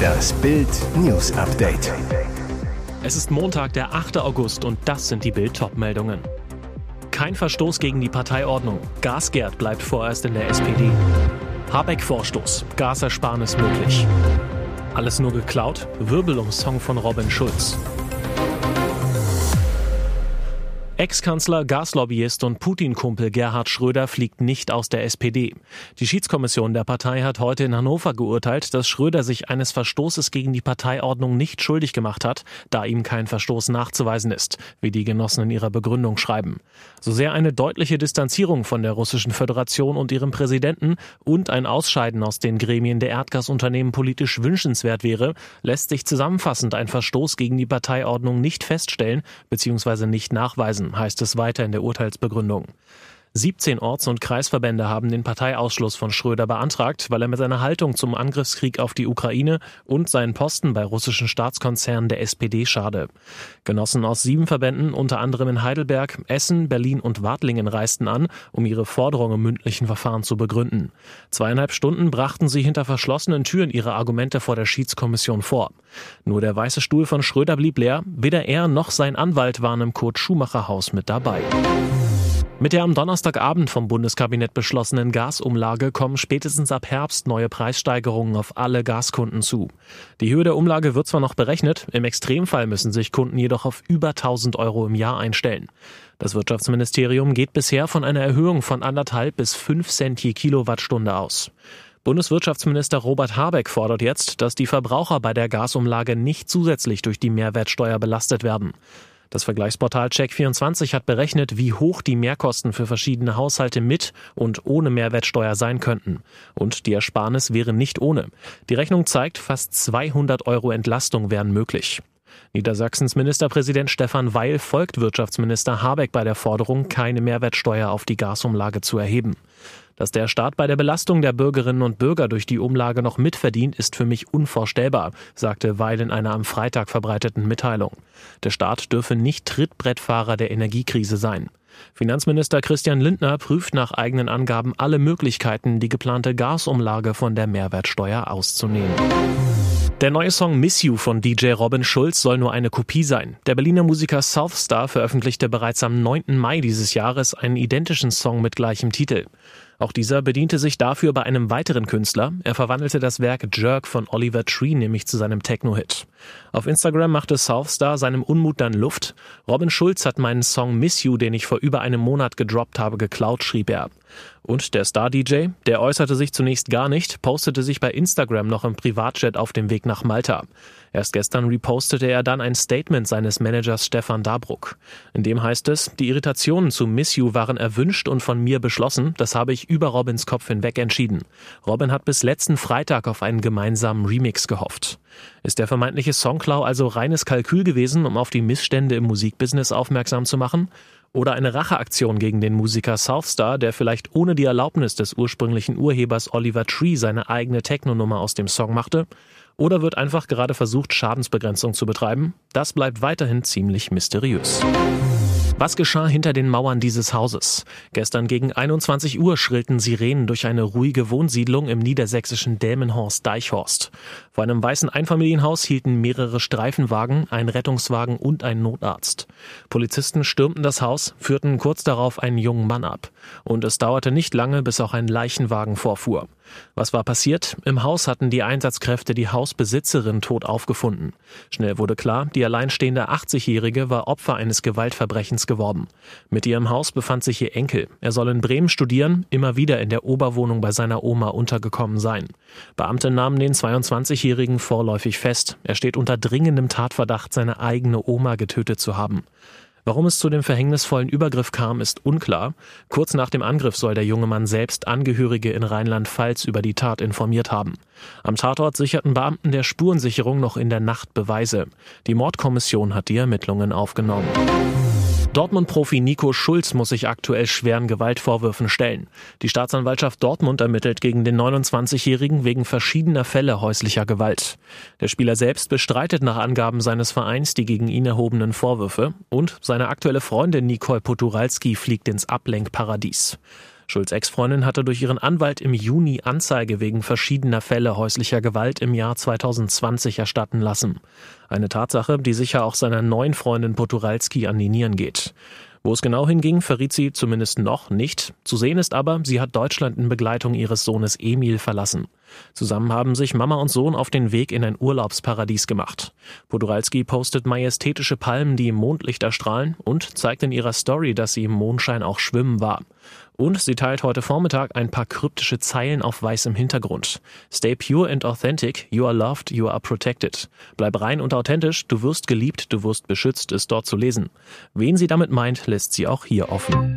Das Bild News Update. Es ist Montag, der 8. August und das sind die Bild meldungen Kein Verstoß gegen die Parteiordnung. Gasgerd bleibt vorerst in der SPD. Habeck-Vorstoß. Gasersparnis möglich. Alles nur geklaut? Wirbel um Song von Robin Schulz. Ex-Kanzler, Gaslobbyist und Putin-Kumpel Gerhard Schröder fliegt nicht aus der SPD. Die Schiedskommission der Partei hat heute in Hannover geurteilt, dass Schröder sich eines Verstoßes gegen die Parteiordnung nicht schuldig gemacht hat, da ihm kein Verstoß nachzuweisen ist, wie die Genossen in ihrer Begründung schreiben. So sehr eine deutliche Distanzierung von der Russischen Föderation und ihrem Präsidenten und ein Ausscheiden aus den Gremien der Erdgasunternehmen politisch wünschenswert wäre, lässt sich zusammenfassend ein Verstoß gegen die Parteiordnung nicht feststellen bzw. nicht nachweisen heißt es weiter in der Urteilsbegründung. 17 Orts- und Kreisverbände haben den Parteiausschluss von Schröder beantragt, weil er mit seiner Haltung zum Angriffskrieg auf die Ukraine und seinen Posten bei russischen Staatskonzernen der SPD schade. Genossen aus sieben Verbänden, unter anderem in Heidelberg, Essen, Berlin und Wartlingen, reisten an, um ihre Forderung im mündlichen Verfahren zu begründen. Zweieinhalb Stunden brachten sie hinter verschlossenen Türen ihre Argumente vor der Schiedskommission vor. Nur der weiße Stuhl von Schröder blieb leer, weder er noch sein Anwalt waren im Kurt Schumacher Haus mit dabei. Mit der am Donnerstagabend vom Bundeskabinett beschlossenen Gasumlage kommen spätestens ab Herbst neue Preissteigerungen auf alle Gaskunden zu. Die Höhe der Umlage wird zwar noch berechnet, im Extremfall müssen sich Kunden jedoch auf über 1000 Euro im Jahr einstellen. Das Wirtschaftsministerium geht bisher von einer Erhöhung von anderthalb bis fünf Cent je Kilowattstunde aus. Bundeswirtschaftsminister Robert Habeck fordert jetzt, dass die Verbraucher bei der Gasumlage nicht zusätzlich durch die Mehrwertsteuer belastet werden. Das Vergleichsportal Check24 hat berechnet, wie hoch die Mehrkosten für verschiedene Haushalte mit und ohne Mehrwertsteuer sein könnten. Und die Ersparnis wäre nicht ohne. Die Rechnung zeigt, fast 200 Euro Entlastung wären möglich. Niedersachsens Ministerpräsident Stefan Weil folgt Wirtschaftsminister Habeck bei der Forderung, keine Mehrwertsteuer auf die Gasumlage zu erheben. Dass der Staat bei der Belastung der Bürgerinnen und Bürger durch die Umlage noch mitverdient, ist für mich unvorstellbar, sagte Weil in einer am Freitag verbreiteten Mitteilung. Der Staat dürfe nicht Trittbrettfahrer der Energiekrise sein. Finanzminister Christian Lindner prüft nach eigenen Angaben alle Möglichkeiten, die geplante Gasumlage von der Mehrwertsteuer auszunehmen. Der neue Song Miss You von DJ Robin Schulz soll nur eine Kopie sein. Der Berliner Musiker Southstar veröffentlichte bereits am 9. Mai dieses Jahres einen identischen Song mit gleichem Titel. Auch dieser bediente sich dafür bei einem weiteren Künstler. Er verwandelte das Werk Jerk von Oliver Tree nämlich zu seinem Techno-Hit. Auf Instagram machte Southstar seinem Unmut dann Luft. Robin Schulz hat meinen Song Miss You, den ich vor über einem Monat gedroppt habe, geklaut, schrieb er. Und der Star-DJ, der äußerte sich zunächst gar nicht, postete sich bei Instagram noch im Privatjet auf dem Weg nach Malta. Erst gestern repostete er dann ein Statement seines Managers Stefan Dabruck. In dem heißt es, die Irritationen zu Miss You waren erwünscht und von mir beschlossen, das habe ich über Robins Kopf hinweg entschieden. Robin hat bis letzten Freitag auf einen gemeinsamen Remix gehofft. Ist der vermeintliche Songklau also reines Kalkül gewesen, um auf die Missstände im Musikbusiness aufmerksam zu machen? Oder eine Racheaktion gegen den Musiker Southstar, der vielleicht ohne die Erlaubnis des ursprünglichen Urhebers Oliver Tree seine eigene Techno-Nummer aus dem Song machte? Oder wird einfach gerade versucht, Schadensbegrenzung zu betreiben? Das bleibt weiterhin ziemlich mysteriös. Was geschah hinter den Mauern dieses Hauses? Gestern gegen 21 Uhr schrillten Sirenen durch eine ruhige Wohnsiedlung im niedersächsischen Delmenhorst-Deichhorst. Vor einem weißen Einfamilienhaus hielten mehrere Streifenwagen, ein Rettungswagen und ein Notarzt. Polizisten stürmten das Haus, führten kurz darauf einen jungen Mann ab. Und es dauerte nicht lange, bis auch ein Leichenwagen vorfuhr. Was war passiert? Im Haus hatten die Einsatzkräfte die Hausbesitzerin tot aufgefunden. Schnell wurde klar, die alleinstehende 80-Jährige war Opfer eines Gewaltverbrechens geworden. Mit ihrem Haus befand sich ihr Enkel. Er soll in Bremen studieren, immer wieder in der Oberwohnung bei seiner Oma untergekommen sein. Beamte nahmen den 22-Jährigen vorläufig fest. Er steht unter dringendem Tatverdacht, seine eigene Oma getötet zu haben. Warum es zu dem verhängnisvollen Übergriff kam, ist unklar. Kurz nach dem Angriff soll der junge Mann selbst Angehörige in Rheinland-Pfalz über die Tat informiert haben. Am Tatort sicherten Beamten der Spurensicherung noch in der Nacht Beweise. Die Mordkommission hat die Ermittlungen aufgenommen. Dortmund-Profi Nico Schulz muss sich aktuell schweren Gewaltvorwürfen stellen. Die Staatsanwaltschaft Dortmund ermittelt gegen den 29-Jährigen wegen verschiedener Fälle häuslicher Gewalt. Der Spieler selbst bestreitet nach Angaben seines Vereins die gegen ihn erhobenen Vorwürfe und seine aktuelle Freundin Nicole Poturalski fliegt ins Ablenkparadies. Schulz Ex-Freundin hatte durch ihren Anwalt im Juni Anzeige wegen verschiedener Fälle häuslicher Gewalt im Jahr 2020 erstatten lassen. Eine Tatsache, die sicher auch seiner neuen Freundin Poturalski an die Nieren geht. Wo es genau hinging, verriet sie zumindest noch nicht. Zu sehen ist aber, sie hat Deutschland in Begleitung ihres Sohnes Emil verlassen. Zusammen haben sich Mama und Sohn auf den Weg in ein Urlaubsparadies gemacht. Poduralski postet majestätische Palmen, die im Mondlicht erstrahlen und zeigt in ihrer Story, dass sie im Mondschein auch schwimmen war. Und sie teilt heute Vormittag ein paar kryptische Zeilen auf weißem Hintergrund. Stay pure and authentic, you are loved, you are protected. Bleib rein und authentisch, du wirst geliebt, du wirst beschützt, ist dort zu lesen. Wen sie damit meint, lässt sie auch hier offen.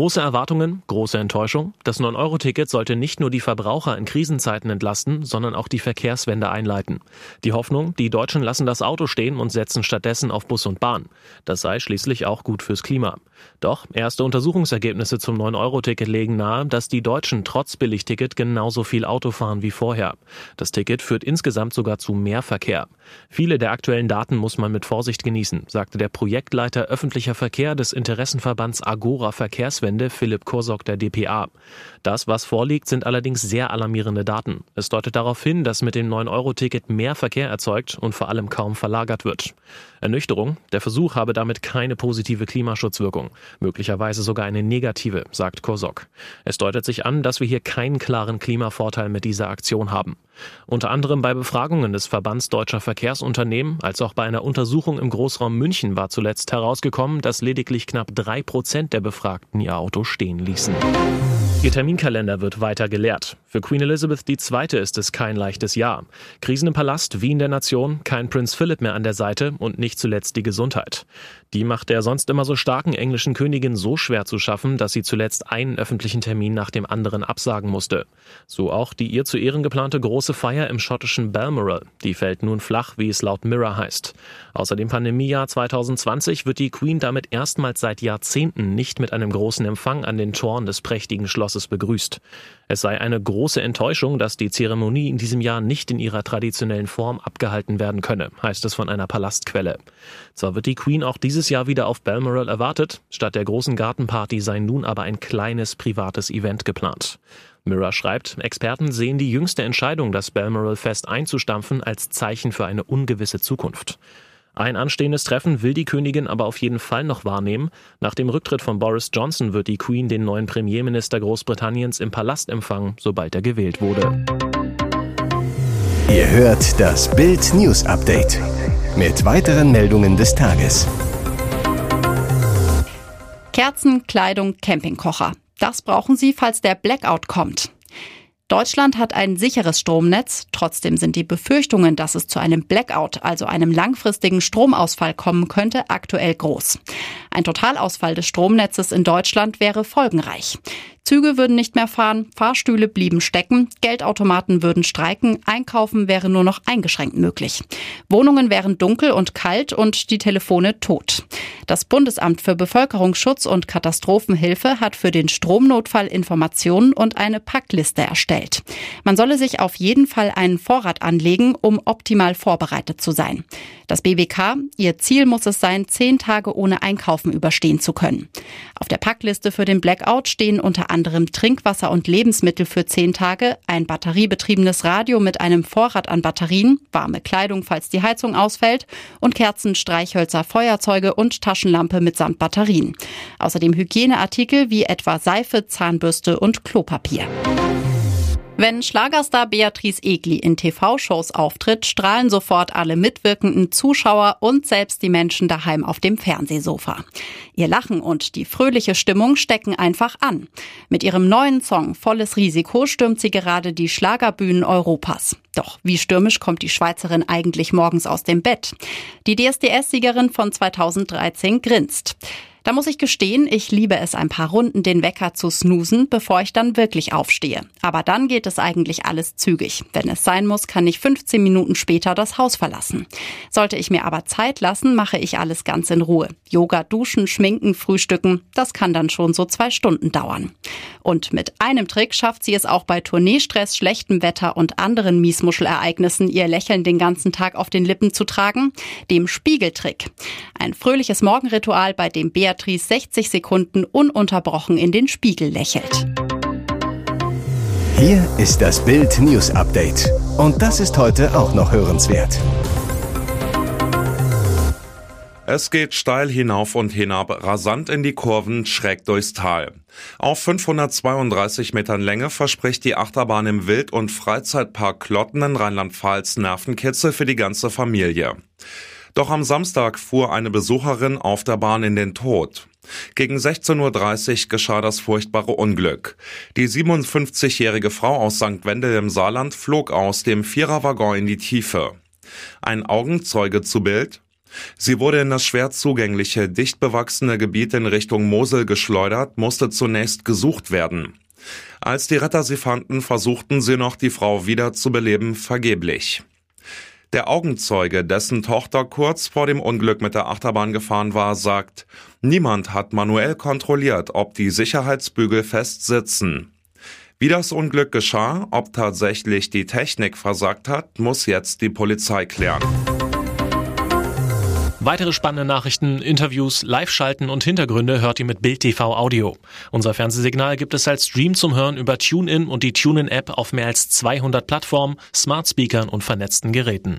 Große Erwartungen, große Enttäuschung. Das 9-Euro-Ticket sollte nicht nur die Verbraucher in Krisenzeiten entlasten, sondern auch die Verkehrswende einleiten. Die Hoffnung, die Deutschen lassen das Auto stehen und setzen stattdessen auf Bus und Bahn. Das sei schließlich auch gut fürs Klima. Doch erste Untersuchungsergebnisse zum 9-Euro-Ticket legen nahe, dass die Deutschen trotz Billigticket genauso viel Auto fahren wie vorher. Das Ticket führt insgesamt sogar zu mehr Verkehr. Viele der aktuellen Daten muss man mit Vorsicht genießen, sagte der Projektleiter öffentlicher Verkehr des Interessenverbands Agora Verkehrswende Philipp Korsok der DPA. Das, was vorliegt, sind allerdings sehr alarmierende Daten. Es deutet darauf hin, dass mit dem 9-Euro-Ticket mehr Verkehr erzeugt und vor allem kaum verlagert wird. Ernüchterung, der Versuch habe damit keine positive Klimaschutzwirkung, möglicherweise sogar eine negative, sagt Korsok. Es deutet sich an, dass wir hier keinen klaren Klimavorteil mit dieser Aktion haben. Unter anderem bei Befragungen des Verbands Deutscher Verkehrsunternehmen als auch bei einer Untersuchung im Großraum München war zuletzt herausgekommen, dass lediglich knapp drei Prozent der Befragten ihr Auto stehen ließen. Ihr Terminkalender wird weiter geleert. Für Queen Elizabeth II. ist es kein leichtes Jahr. Krisen im Palast, wie in der Nation, kein Prinz Philip mehr an der Seite und nicht zuletzt die Gesundheit. Die macht der sonst immer so starken englischen Königin so schwer zu schaffen, dass sie zuletzt einen öffentlichen Termin nach dem anderen absagen musste. So auch die ihr zu Ehren geplante große Feier im schottischen Balmoral. Die fällt nun flach, wie es laut Mirror heißt. Außer dem Pandemiejahr 2020 wird die Queen damit erstmals seit Jahrzehnten nicht mit einem großen Empfang an den Toren des prächtigen Schlosses begrüßt. Es sei eine große Enttäuschung, dass die Zeremonie in diesem Jahr nicht in ihrer traditionellen Form abgehalten werden könne, heißt es von einer Palastquelle. Zwar wird die Queen auch dieses Jahr wieder auf Balmoral erwartet, statt der großen Gartenparty sei nun aber ein kleines privates Event geplant. Mirror schreibt, Experten sehen die jüngste Entscheidung, das Balmoral Fest einzustampfen, als Zeichen für eine ungewisse Zukunft. Ein anstehendes Treffen will die Königin aber auf jeden Fall noch wahrnehmen. Nach dem Rücktritt von Boris Johnson wird die Queen den neuen Premierminister Großbritanniens im Palast empfangen, sobald er gewählt wurde. Ihr hört das Bild News Update mit weiteren Meldungen des Tages. Kerzen, Kleidung, Campingkocher. Das brauchen Sie, falls der Blackout kommt. Deutschland hat ein sicheres Stromnetz. Trotzdem sind die Befürchtungen, dass es zu einem Blackout, also einem langfristigen Stromausfall kommen könnte, aktuell groß. Ein Totalausfall des Stromnetzes in Deutschland wäre folgenreich. Züge würden nicht mehr fahren, Fahrstühle blieben stecken, Geldautomaten würden streiken, Einkaufen wäre nur noch eingeschränkt möglich. Wohnungen wären dunkel und kalt und die Telefone tot. Das Bundesamt für Bevölkerungsschutz und Katastrophenhilfe hat für den Stromnotfall Informationen und eine Packliste erstellt. Man solle sich auf jeden Fall einen Vorrat anlegen, um optimal vorbereitet zu sein. Das BBK, ihr Ziel muss es sein, zehn Tage ohne Einkaufen überstehen zu können. Auf der Packliste für den Blackout stehen unter anderem Trinkwasser und Lebensmittel für zehn Tage, ein batteriebetriebenes Radio mit einem Vorrat an Batterien, warme Kleidung, falls die Heizung ausfällt und Kerzen, Streichhölzer, Feuerzeuge und Taschenlampe mitsamt Batterien. Außerdem Hygieneartikel wie etwa Seife, Zahnbürste und Klopapier. Wenn Schlagerstar Beatrice Egli in TV-Shows auftritt, strahlen sofort alle mitwirkenden Zuschauer und selbst die Menschen daheim auf dem Fernsehsofa. Ihr Lachen und die fröhliche Stimmung stecken einfach an. Mit ihrem neuen Song Volles Risiko stürmt sie gerade die Schlagerbühnen Europas. Doch wie stürmisch kommt die Schweizerin eigentlich morgens aus dem Bett? Die DSDS-Siegerin von 2013 grinst. Da muss ich gestehen, ich liebe es ein paar Runden den Wecker zu snoosen, bevor ich dann wirklich aufstehe. Aber dann geht es eigentlich alles zügig. Wenn es sein muss, kann ich 15 Minuten später das Haus verlassen. Sollte ich mir aber Zeit lassen, mache ich alles ganz in Ruhe. Yoga, duschen, schminken, frühstücken, das kann dann schon so zwei Stunden dauern. Und mit einem Trick schafft sie es auch bei Tourneestress, schlechtem Wetter und anderen Miesmuschelereignissen, ihr Lächeln den ganzen Tag auf den Lippen zu tragen, dem Spiegeltrick. Ein fröhliches Morgenritual, bei dem Beatrice 60 Sekunden ununterbrochen in den Spiegel lächelt. Hier ist das Bild News Update. Und das ist heute auch noch hörenswert. Es geht steil hinauf und hinab, rasant in die Kurven, schräg durchs Tal. Auf 532 Metern Länge verspricht die Achterbahn im Wild- und Freizeitpark Klotten in Rheinland-Pfalz Nervenkitzel für die ganze Familie. Doch am Samstag fuhr eine Besucherin auf der Bahn in den Tod. Gegen 16.30 Uhr geschah das furchtbare Unglück. Die 57-jährige Frau aus St. Wendel im Saarland flog aus dem Viererwaggon in die Tiefe. Ein Augenzeuge zu Bild. Sie wurde in das schwer zugängliche, dicht bewachsene Gebiet in Richtung Mosel geschleudert, musste zunächst gesucht werden. Als die Retter sie fanden, versuchten sie noch, die Frau wieder zu beleben, vergeblich. Der Augenzeuge, dessen Tochter kurz vor dem Unglück mit der Achterbahn gefahren war, sagt, niemand hat manuell kontrolliert, ob die Sicherheitsbügel fest sitzen. Wie das Unglück geschah, ob tatsächlich die Technik versagt hat, muss jetzt die Polizei klären. Weitere spannende Nachrichten, Interviews, Live-Schalten und Hintergründe hört ihr mit Bild TV Audio. Unser Fernsehsignal gibt es als Stream zum Hören über TuneIn und die TuneIn-App auf mehr als 200 Plattformen, Smart Speakern und vernetzten Geräten.